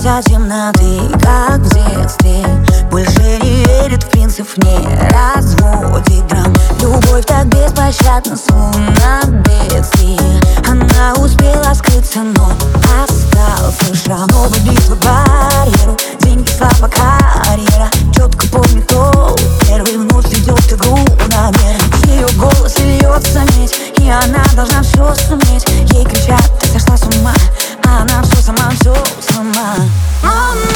боится темноты, как в детстве. Больше не верит в принцип, не разводит драм. Любовь так беспощадна, словно бедствие Она успела скрыться, но остался шрам. Новая битва барьеру, деньги, слава, карьера. Четко помню, кто первый вновь ведет игру на Ее голос льется медь, и она должна все суметь Mama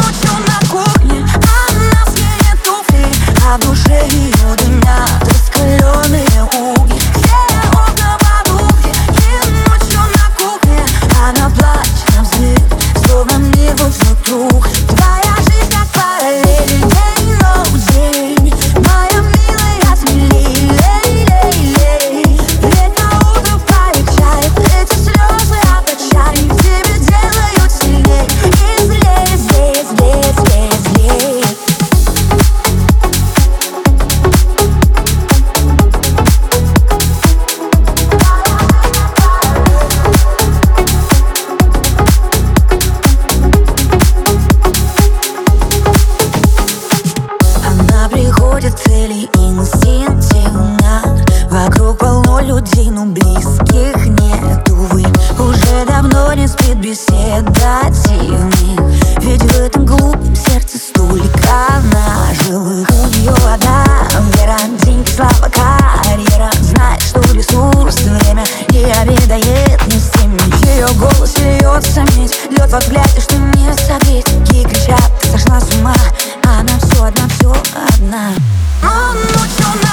близких нет, увы Уже давно не спит беседа тени Ведь в этом глупом сердце столько нажилых. У нее вода, вера, деньги, слава, карьера. Знает, что ресурс, время не обедает не всеми Ее голос льется медь, лед во взгляде, что не согреть Ей кричат, ты сошла с ума, а она все одна, все одна. Он ученый